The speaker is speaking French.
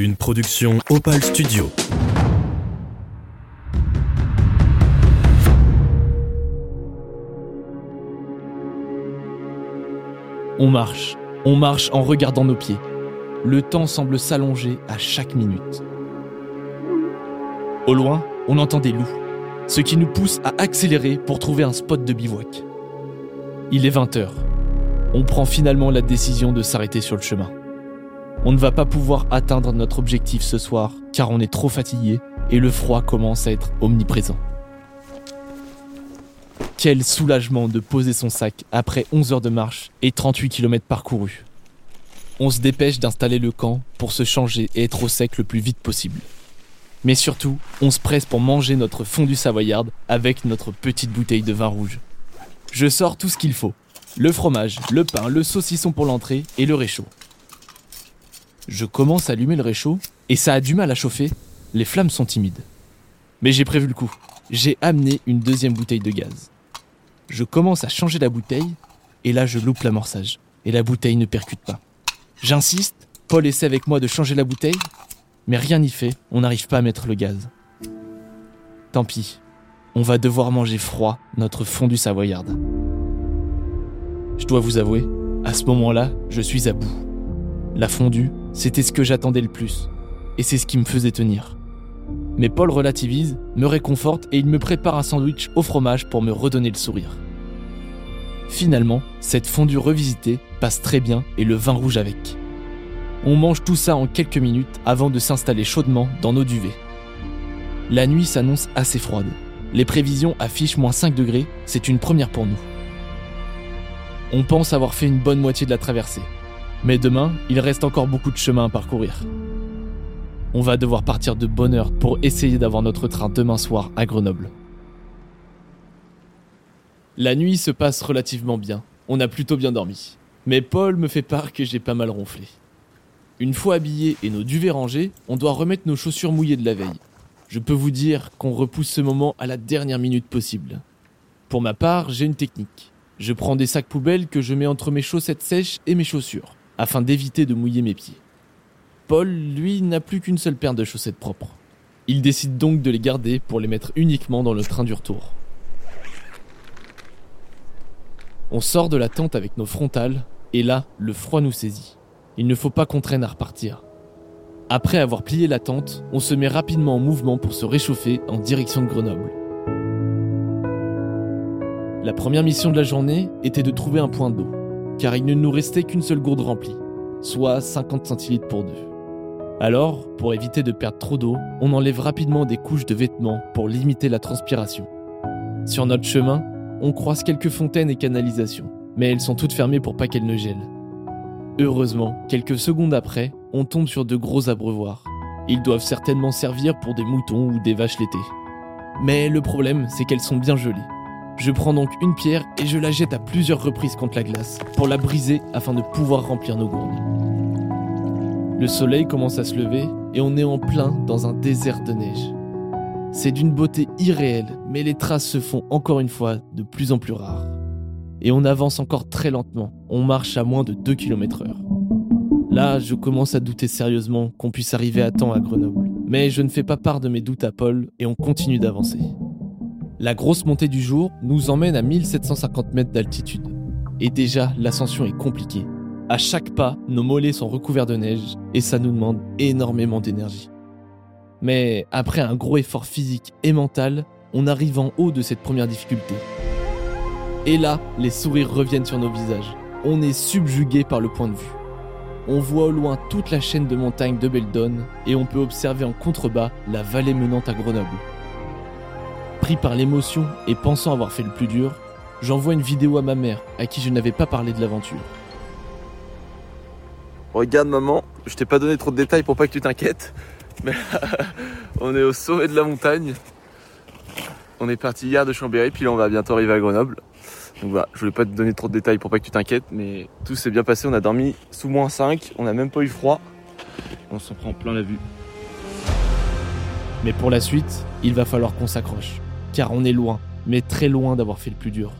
Une production Opal Studio. On marche, on marche en regardant nos pieds. Le temps semble s'allonger à chaque minute. Au loin, on entend des loups, ce qui nous pousse à accélérer pour trouver un spot de bivouac. Il est 20h. On prend finalement la décision de s'arrêter sur le chemin. On ne va pas pouvoir atteindre notre objectif ce soir car on est trop fatigué et le froid commence à être omniprésent. Quel soulagement de poser son sac après 11 heures de marche et 38 km parcourus. On se dépêche d'installer le camp pour se changer et être au sec le plus vite possible. Mais surtout, on se presse pour manger notre fondue savoyarde avec notre petite bouteille de vin rouge. Je sors tout ce qu'il faut. Le fromage, le pain, le saucisson pour l'entrée et le réchaud. Je commence à allumer le réchaud et ça a du mal à chauffer. Les flammes sont timides. Mais j'ai prévu le coup. J'ai amené une deuxième bouteille de gaz. Je commence à changer la bouteille et là je loupe l'amorçage. Et la bouteille ne percute pas. J'insiste, Paul essaie avec moi de changer la bouteille, mais rien n'y fait, on n'arrive pas à mettre le gaz. Tant pis, on va devoir manger froid notre fondue savoyarde. Je dois vous avouer, à ce moment-là, je suis à bout. La fondue, c'était ce que j'attendais le plus, et c'est ce qui me faisait tenir. Mais Paul relativise, me réconforte et il me prépare un sandwich au fromage pour me redonner le sourire. Finalement, cette fondue revisitée passe très bien et le vin rouge avec. On mange tout ça en quelques minutes avant de s'installer chaudement dans nos duvets. La nuit s'annonce assez froide. Les prévisions affichent moins 5 degrés, c'est une première pour nous. On pense avoir fait une bonne moitié de la traversée. Mais demain, il reste encore beaucoup de chemin à parcourir. On va devoir partir de bonne heure pour essayer d'avoir notre train demain soir à Grenoble. La nuit se passe relativement bien. On a plutôt bien dormi. Mais Paul me fait part que j'ai pas mal ronflé. Une fois habillés et nos duvets rangés, on doit remettre nos chaussures mouillées de la veille. Je peux vous dire qu'on repousse ce moment à la dernière minute possible. Pour ma part, j'ai une technique. Je prends des sacs poubelles que je mets entre mes chaussettes sèches et mes chaussures, afin d'éviter de mouiller mes pieds. Paul, lui, n'a plus qu'une seule paire de chaussettes propres. Il décide donc de les garder pour les mettre uniquement dans le train du retour. On sort de la tente avec nos frontales, et là, le froid nous saisit. Il ne faut pas qu'on traîne à repartir. Après avoir plié la tente, on se met rapidement en mouvement pour se réchauffer en direction de Grenoble. La première mission de la journée était de trouver un point d'eau, car il ne nous restait qu'une seule gourde remplie, soit 50 centilitres pour deux. Alors, pour éviter de perdre trop d'eau, on enlève rapidement des couches de vêtements pour limiter la transpiration. Sur notre chemin, on croise quelques fontaines et canalisations, mais elles sont toutes fermées pour pas qu'elles ne gèlent. Heureusement, quelques secondes après, on tombe sur de gros abreuvoirs. Ils doivent certainement servir pour des moutons ou des vaches laitées. Mais le problème, c'est qu'elles sont bien gelées. Je prends donc une pierre et je la jette à plusieurs reprises contre la glace, pour la briser afin de pouvoir remplir nos gourdes. Le soleil commence à se lever et on est en plein dans un désert de neige. C'est d'une beauté irréelle, mais les traces se font encore une fois de plus en plus rares. Et on avance encore très lentement, on marche à moins de 2 km heure. Là, je commence à douter sérieusement qu'on puisse arriver à temps à Grenoble. Mais je ne fais pas part de mes doutes à Paul et on continue d'avancer. La grosse montée du jour nous emmène à 1750 mètres d'altitude. Et déjà, l'ascension est compliquée. À chaque pas, nos mollets sont recouverts de neige et ça nous demande énormément d'énergie. Mais après un gros effort physique et mental, on arrive en haut de cette première difficulté. Et là, les sourires reviennent sur nos visages. On est subjugué par le point de vue. On voit au loin toute la chaîne de montagnes de Beldon et on peut observer en contrebas la vallée menant à Grenoble. Pris par l'émotion et pensant avoir fait le plus dur, j'envoie une vidéo à ma mère à qui je n'avais pas parlé de l'aventure. Regarde maman, je t'ai pas donné trop de détails pour pas que tu t'inquiètes. Mais on est au sommet de la montagne. On est parti hier de Chambéry, puis là on va bientôt arriver à Grenoble. Donc voilà, je voulais pas te donner trop de détails pour pas que tu t'inquiètes, mais tout s'est bien passé. On a dormi sous moins 5, on n'a même pas eu froid. On s'en prend plein la vue. Mais pour la suite, il va falloir qu'on s'accroche. Car on est loin, mais très loin d'avoir fait le plus dur.